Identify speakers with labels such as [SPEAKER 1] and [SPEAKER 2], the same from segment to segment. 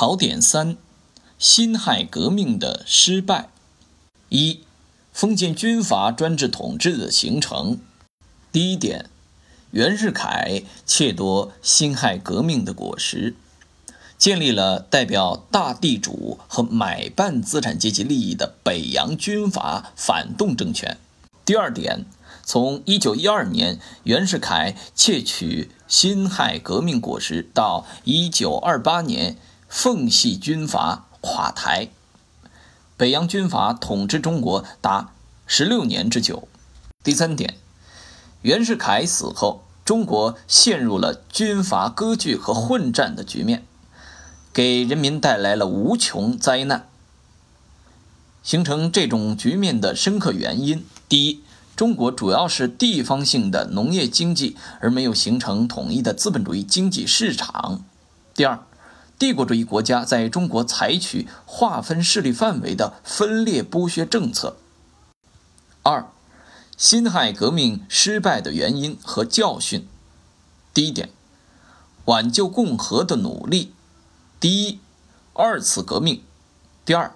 [SPEAKER 1] 考点三：辛亥革命的失败。一、封建军阀专制统治的形成。第一点，袁世凯窃夺辛亥革命的果实，建立了代表大地主和买办资产阶级利益的北洋军阀反动政权。第二点，从1912年袁世凯窃取辛亥革命果实到1928年。奉系军阀垮台，北洋军阀统治中国达十六年之久。第三点，袁世凯死后，中国陷入了军阀割据和混战的局面，给人民带来了无穷灾难。形成这种局面的深刻原因：第一，中国主要是地方性的农业经济，而没有形成统一的资本主义经济市场；第二。帝国主义国家在中国采取划分势力范围的分裂剥削政策。二、辛亥革命失败的原因和教训。第一点，挽救共和的努力。第一，二次革命；第二，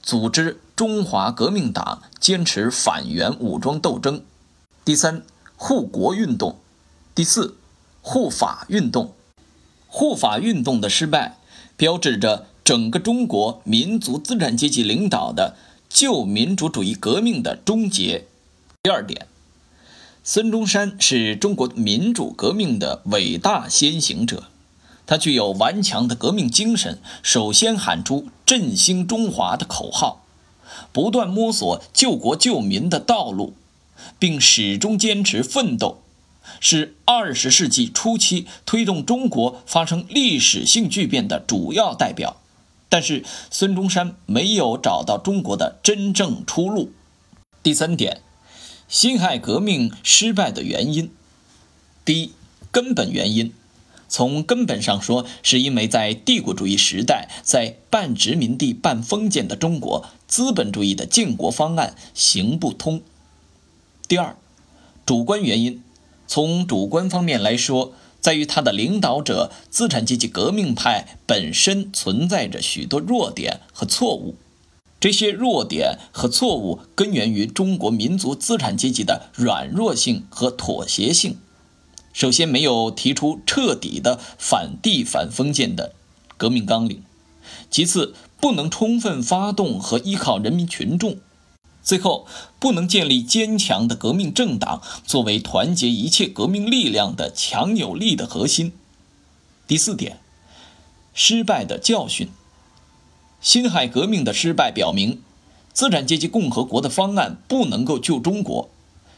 [SPEAKER 1] 组织中华革命党，坚持反元武装斗争；第三，护国运动；第四，护法运动。护法运动的失败，标志着整个中国民族资产阶级领导的旧民主主义革命的终结。第二点，孙中山是中国民主革命的伟大先行者，他具有顽强的革命精神，首先喊出振兴中华的口号，不断摸索救国救民的道路，并始终坚持奋斗。是二十世纪初期推动中国发生历史性巨变的主要代表，但是孙中山没有找到中国的真正出路。第三点，辛亥革命失败的原因，第一，根本原因，从根本上说，是因为在帝国主义时代，在半殖民地半封建的中国，资本主义的建国方案行不通。第二，主观原因。从主观方面来说，在于他的领导者资产阶级革命派本身存在着许多弱点和错误。这些弱点和错误根源于中国民族资产阶级的软弱性和妥协性。首先，没有提出彻底的反帝反封建的革命纲领；其次，不能充分发动和依靠人民群众。最后，不能建立坚强的革命政党作为团结一切革命力量的强有力的核心。第四点，失败的教训。辛亥革命的失败表明，资产阶级共和国的方案不能够救中国，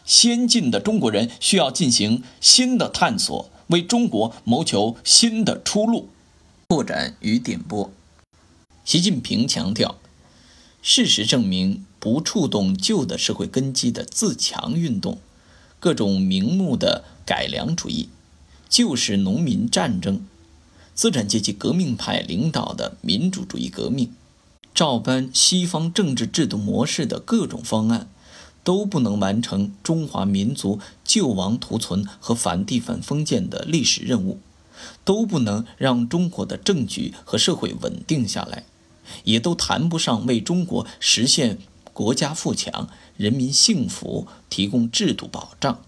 [SPEAKER 1] 先进的中国人需要进行新的探索，为中国谋求新的出路。拓展与点拨。习近平强调。事实证明，不触动旧的社会根基的自强运动，各种名目的改良主义，旧式农民战争，资产阶级革命派领导的民主主义革命，照搬西方政治制度模式的各种方案，都不能完成中华民族救亡图存和反帝反封建的历史任务，都不能让中国的政局和社会稳定下来。也都谈不上为中国实现国家富强、人民幸福提供制度保障。